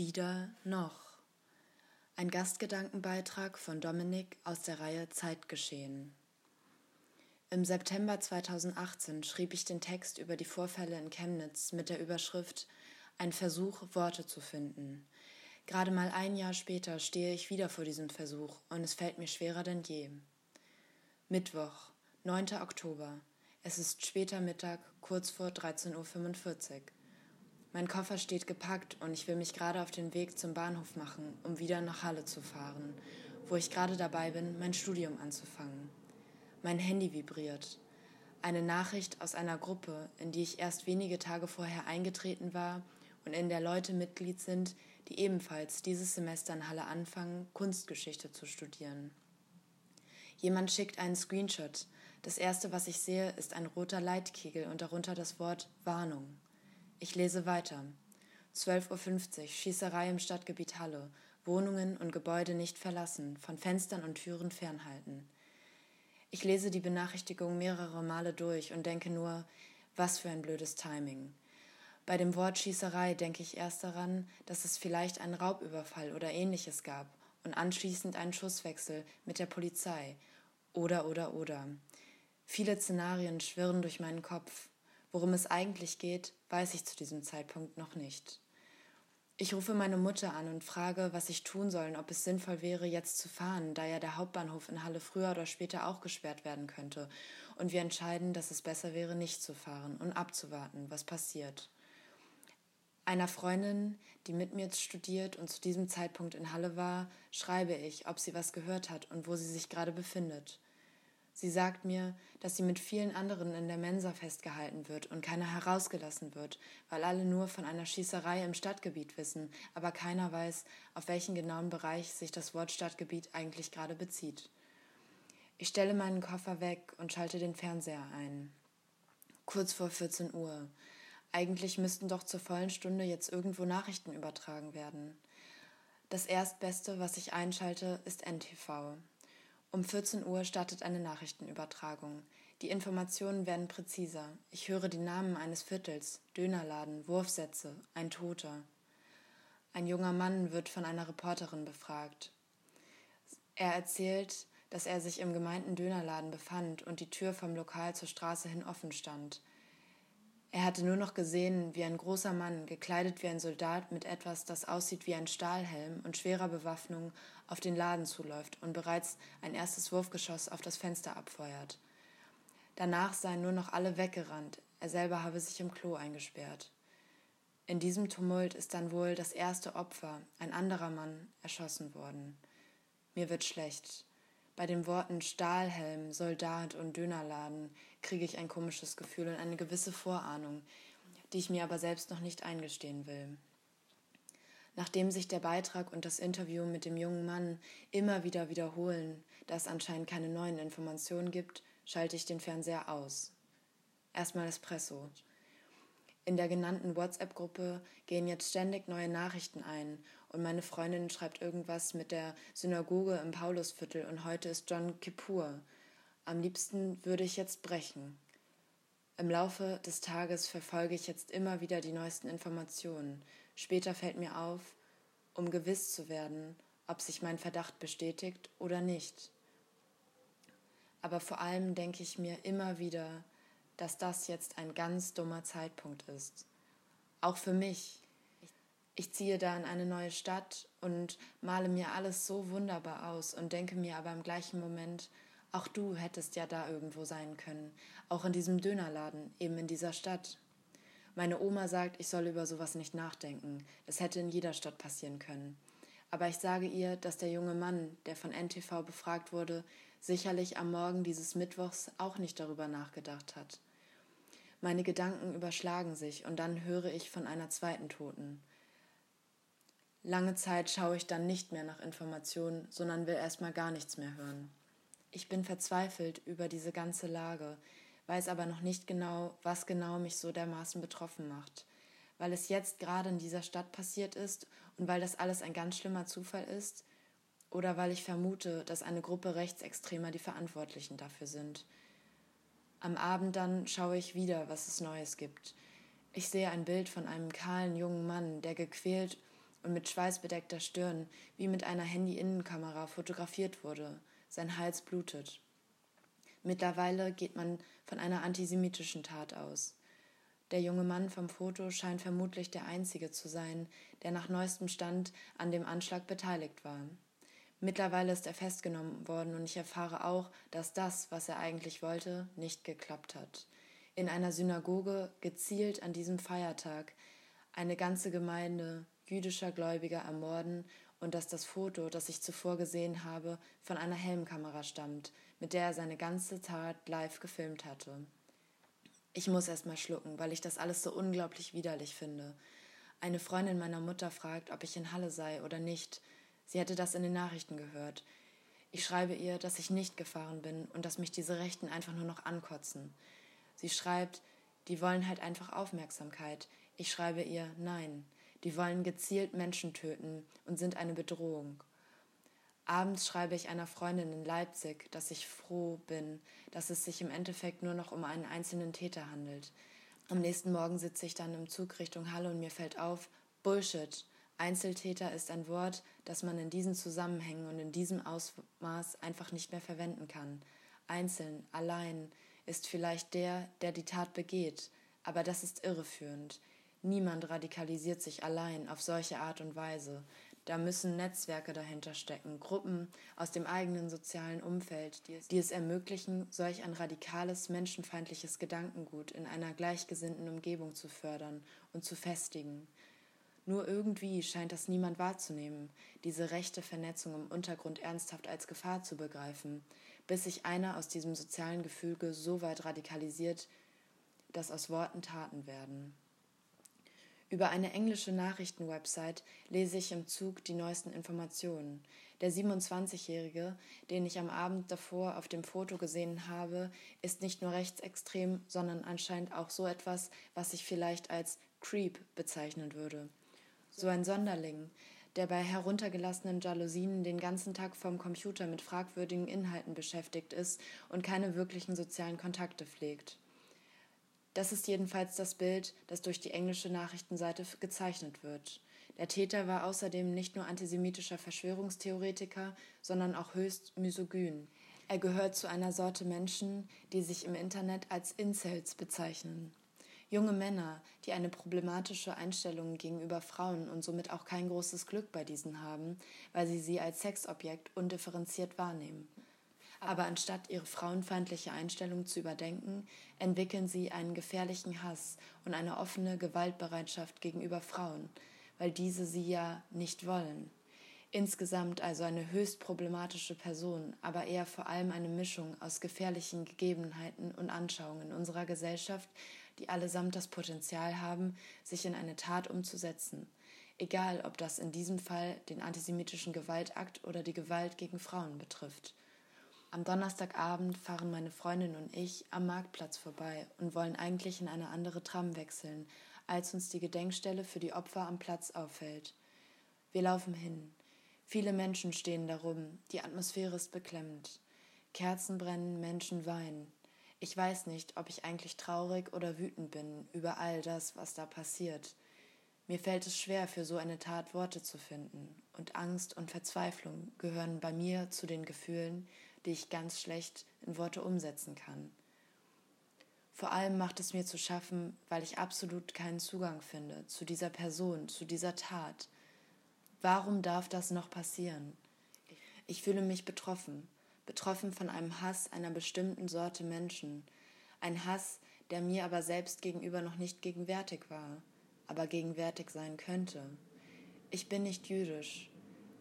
Wieder noch. Ein Gastgedankenbeitrag von Dominik aus der Reihe Zeitgeschehen. Im September 2018 schrieb ich den Text über die Vorfälle in Chemnitz mit der Überschrift Ein Versuch, Worte zu finden. Gerade mal ein Jahr später stehe ich wieder vor diesem Versuch und es fällt mir schwerer denn je. Mittwoch, 9. Oktober. Es ist später Mittag, kurz vor 13.45 Uhr. Mein Koffer steht gepackt und ich will mich gerade auf den Weg zum Bahnhof machen, um wieder nach Halle zu fahren, wo ich gerade dabei bin, mein Studium anzufangen. Mein Handy vibriert. Eine Nachricht aus einer Gruppe, in die ich erst wenige Tage vorher eingetreten war und in der Leute Mitglied sind, die ebenfalls dieses Semester in Halle anfangen, Kunstgeschichte zu studieren. Jemand schickt einen Screenshot. Das erste, was ich sehe, ist ein roter Leitkegel und darunter das Wort Warnung. Ich lese weiter. 12.50 Uhr, Schießerei im Stadtgebiet Halle. Wohnungen und Gebäude nicht verlassen, von Fenstern und Türen fernhalten. Ich lese die Benachrichtigung mehrere Male durch und denke nur, was für ein blödes Timing. Bei dem Wort Schießerei denke ich erst daran, dass es vielleicht einen Raubüberfall oder ähnliches gab und anschließend einen Schusswechsel mit der Polizei. Oder, oder, oder. Viele Szenarien schwirren durch meinen Kopf. Worum es eigentlich geht, weiß ich zu diesem Zeitpunkt noch nicht. Ich rufe meine Mutter an und frage, was ich tun soll und ob es sinnvoll wäre, jetzt zu fahren, da ja der Hauptbahnhof in Halle früher oder später auch gesperrt werden könnte. Und wir entscheiden, dass es besser wäre, nicht zu fahren und abzuwarten, was passiert. Einer Freundin, die mit mir studiert und zu diesem Zeitpunkt in Halle war, schreibe ich, ob sie was gehört hat und wo sie sich gerade befindet. Sie sagt mir, dass sie mit vielen anderen in der Mensa festgehalten wird und keiner herausgelassen wird, weil alle nur von einer Schießerei im Stadtgebiet wissen, aber keiner weiß, auf welchen genauen Bereich sich das Wort Stadtgebiet eigentlich gerade bezieht. Ich stelle meinen Koffer weg und schalte den Fernseher ein. Kurz vor 14 Uhr. Eigentlich müssten doch zur vollen Stunde jetzt irgendwo Nachrichten übertragen werden. Das Erstbeste, was ich einschalte, ist NTV. Um 14 Uhr startet eine Nachrichtenübertragung. Die Informationen werden präziser. Ich höre die Namen eines Viertels, Dönerladen, Wurfsätze, ein Toter. Ein junger Mann wird von einer Reporterin befragt. Er erzählt, dass er sich im gemeinten Dönerladen befand und die Tür vom Lokal zur Straße hin offen stand. Er hatte nur noch gesehen, wie ein großer Mann, gekleidet wie ein Soldat mit etwas, das aussieht wie ein Stahlhelm und schwerer Bewaffnung, auf den Laden zuläuft und bereits ein erstes Wurfgeschoss auf das Fenster abfeuert. Danach seien nur noch alle weggerannt, er selber habe sich im Klo eingesperrt. In diesem Tumult ist dann wohl das erste Opfer, ein anderer Mann, erschossen worden. Mir wird schlecht. Bei den Worten Stahlhelm, Soldat und Dönerladen kriege ich ein komisches Gefühl und eine gewisse Vorahnung, die ich mir aber selbst noch nicht eingestehen will. Nachdem sich der Beitrag und das Interview mit dem jungen Mann immer wieder wiederholen, da es anscheinend keine neuen Informationen gibt, schalte ich den Fernseher aus. Erstmal Espresso. In der genannten WhatsApp-Gruppe gehen jetzt ständig neue Nachrichten ein und meine Freundin schreibt irgendwas mit der Synagoge im Paulusviertel und heute ist John Kippur. Am liebsten würde ich jetzt brechen. Im Laufe des Tages verfolge ich jetzt immer wieder die neuesten Informationen. Später fällt mir auf, um gewiss zu werden, ob sich mein Verdacht bestätigt oder nicht. Aber vor allem denke ich mir immer wieder, dass das jetzt ein ganz dummer Zeitpunkt ist. Auch für mich. Ich ziehe da in eine neue Stadt und male mir alles so wunderbar aus und denke mir aber im gleichen Moment, auch du hättest ja da irgendwo sein können, auch in diesem Dönerladen, eben in dieser Stadt. Meine Oma sagt, ich soll über sowas nicht nachdenken. Das hätte in jeder Stadt passieren können. Aber ich sage ihr, dass der junge Mann, der von NTV befragt wurde, sicherlich am Morgen dieses Mittwochs auch nicht darüber nachgedacht hat. Meine Gedanken überschlagen sich und dann höre ich von einer zweiten Toten. Lange Zeit schaue ich dann nicht mehr nach Informationen, sondern will erstmal gar nichts mehr hören. Ich bin verzweifelt über diese ganze Lage, weiß aber noch nicht genau, was genau mich so dermaßen betroffen macht. Weil es jetzt gerade in dieser Stadt passiert ist und weil das alles ein ganz schlimmer Zufall ist, oder weil ich vermute, dass eine Gruppe Rechtsextremer die Verantwortlichen dafür sind. Am Abend dann schaue ich wieder, was es Neues gibt. Ich sehe ein Bild von einem kahlen jungen Mann, der gequält und mit schweißbedeckter Stirn wie mit einer Handy-Innenkamera fotografiert wurde. Sein Hals blutet. Mittlerweile geht man von einer antisemitischen Tat aus. Der junge Mann vom Foto scheint vermutlich der einzige zu sein, der nach neuestem Stand an dem Anschlag beteiligt war. Mittlerweile ist er festgenommen worden und ich erfahre auch, dass das, was er eigentlich wollte, nicht geklappt hat. In einer Synagoge, gezielt an diesem Feiertag, eine ganze Gemeinde jüdischer Gläubiger ermorden und dass das Foto, das ich zuvor gesehen habe, von einer Helmkamera stammt, mit der er seine ganze Tat live gefilmt hatte. Ich muss erst mal schlucken, weil ich das alles so unglaublich widerlich finde. Eine Freundin meiner Mutter fragt, ob ich in Halle sei oder nicht. Sie hätte das in den Nachrichten gehört. Ich schreibe ihr, dass ich nicht gefahren bin und dass mich diese Rechten einfach nur noch ankotzen. Sie schreibt, die wollen halt einfach Aufmerksamkeit. Ich schreibe ihr, nein, die wollen gezielt Menschen töten und sind eine Bedrohung. Abends schreibe ich einer Freundin in Leipzig, dass ich froh bin, dass es sich im Endeffekt nur noch um einen einzelnen Täter handelt. Am nächsten Morgen sitze ich dann im Zug Richtung Halle und mir fällt auf, Bullshit. Einzeltäter ist ein Wort, das man in diesen Zusammenhängen und in diesem Ausmaß einfach nicht mehr verwenden kann. Einzeln, allein ist vielleicht der, der die Tat begeht, aber das ist irreführend. Niemand radikalisiert sich allein auf solche Art und Weise. Da müssen Netzwerke dahinter stecken, Gruppen aus dem eigenen sozialen Umfeld, die es, die es, ermöglichen, solch ein radikales, menschenfeindliches Gedankengut in einer gleichgesinnten Umgebung zu fördern und zu festigen. Nur irgendwie scheint das niemand wahrzunehmen, diese rechte Vernetzung im Untergrund ernsthaft als Gefahr zu begreifen, bis sich einer aus diesem sozialen Gefüge so weit radikalisiert, dass aus Worten Taten werden. Über eine englische Nachrichtenwebsite lese ich im Zug die neuesten Informationen. Der 27-Jährige, den ich am Abend davor auf dem Foto gesehen habe, ist nicht nur rechtsextrem, sondern anscheinend auch so etwas, was ich vielleicht als Creep bezeichnen würde so ein Sonderling, der bei heruntergelassenen Jalousien den ganzen Tag vorm Computer mit fragwürdigen Inhalten beschäftigt ist und keine wirklichen sozialen Kontakte pflegt. Das ist jedenfalls das Bild, das durch die englische Nachrichtenseite gezeichnet wird. Der Täter war außerdem nicht nur antisemitischer Verschwörungstheoretiker, sondern auch höchst misogyn. Er gehört zu einer Sorte Menschen, die sich im Internet als Incels bezeichnen. Junge Männer, die eine problematische Einstellung gegenüber Frauen und somit auch kein großes Glück bei diesen haben, weil sie sie als Sexobjekt undifferenziert wahrnehmen. Aber anstatt ihre frauenfeindliche Einstellung zu überdenken, entwickeln sie einen gefährlichen Hass und eine offene Gewaltbereitschaft gegenüber Frauen, weil diese sie ja nicht wollen. Insgesamt also eine höchst problematische Person, aber eher vor allem eine Mischung aus gefährlichen Gegebenheiten und Anschauungen unserer Gesellschaft, die allesamt das Potenzial haben, sich in eine Tat umzusetzen, egal ob das in diesem Fall den antisemitischen Gewaltakt oder die Gewalt gegen Frauen betrifft. Am Donnerstagabend fahren meine Freundin und ich am Marktplatz vorbei und wollen eigentlich in eine andere Tram wechseln, als uns die Gedenkstelle für die Opfer am Platz auffällt. Wir laufen hin. Viele Menschen stehen darum, die Atmosphäre ist beklemmend. Kerzen brennen, Menschen weinen. Ich weiß nicht, ob ich eigentlich traurig oder wütend bin über all das, was da passiert. Mir fällt es schwer, für so eine Tat Worte zu finden, und Angst und Verzweiflung gehören bei mir zu den Gefühlen, die ich ganz schlecht in Worte umsetzen kann. Vor allem macht es mir zu schaffen, weil ich absolut keinen Zugang finde zu dieser Person, zu dieser Tat. Warum darf das noch passieren? Ich fühle mich betroffen, betroffen von einem Hass einer bestimmten Sorte Menschen, ein Hass, der mir aber selbst gegenüber noch nicht gegenwärtig war, aber gegenwärtig sein könnte. Ich bin nicht jüdisch,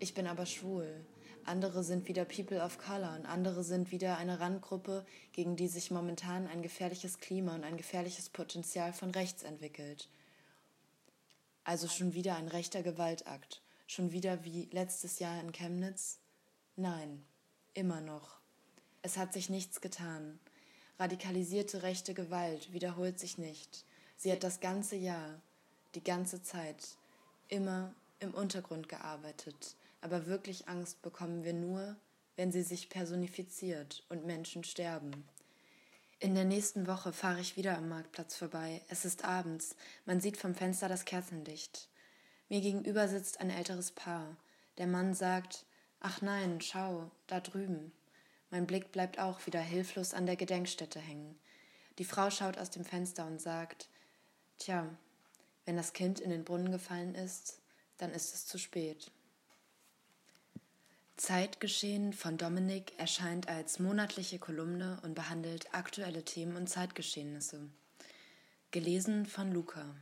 ich bin aber schwul, andere sind wieder People of Color und andere sind wieder eine Randgruppe, gegen die sich momentan ein gefährliches Klima und ein gefährliches Potenzial von rechts entwickelt. Also schon wieder ein rechter Gewaltakt, schon wieder wie letztes Jahr in Chemnitz? Nein. Immer noch. Es hat sich nichts getan. Radikalisierte rechte Gewalt wiederholt sich nicht. Sie hat das ganze Jahr, die ganze Zeit, immer im Untergrund gearbeitet. Aber wirklich Angst bekommen wir nur, wenn sie sich personifiziert und Menschen sterben. In der nächsten Woche fahre ich wieder am Marktplatz vorbei. Es ist abends. Man sieht vom Fenster das Kerzenlicht. Mir gegenüber sitzt ein älteres Paar. Der Mann sagt, ach nein, schau, da drüben. Mein Blick bleibt auch wieder hilflos an der Gedenkstätte hängen. Die Frau schaut aus dem Fenster und sagt, tja, wenn das Kind in den Brunnen gefallen ist, dann ist es zu spät. Zeitgeschehen von Dominik erscheint als monatliche Kolumne und behandelt aktuelle Themen und Zeitgeschehnisse. Gelesen von Luca.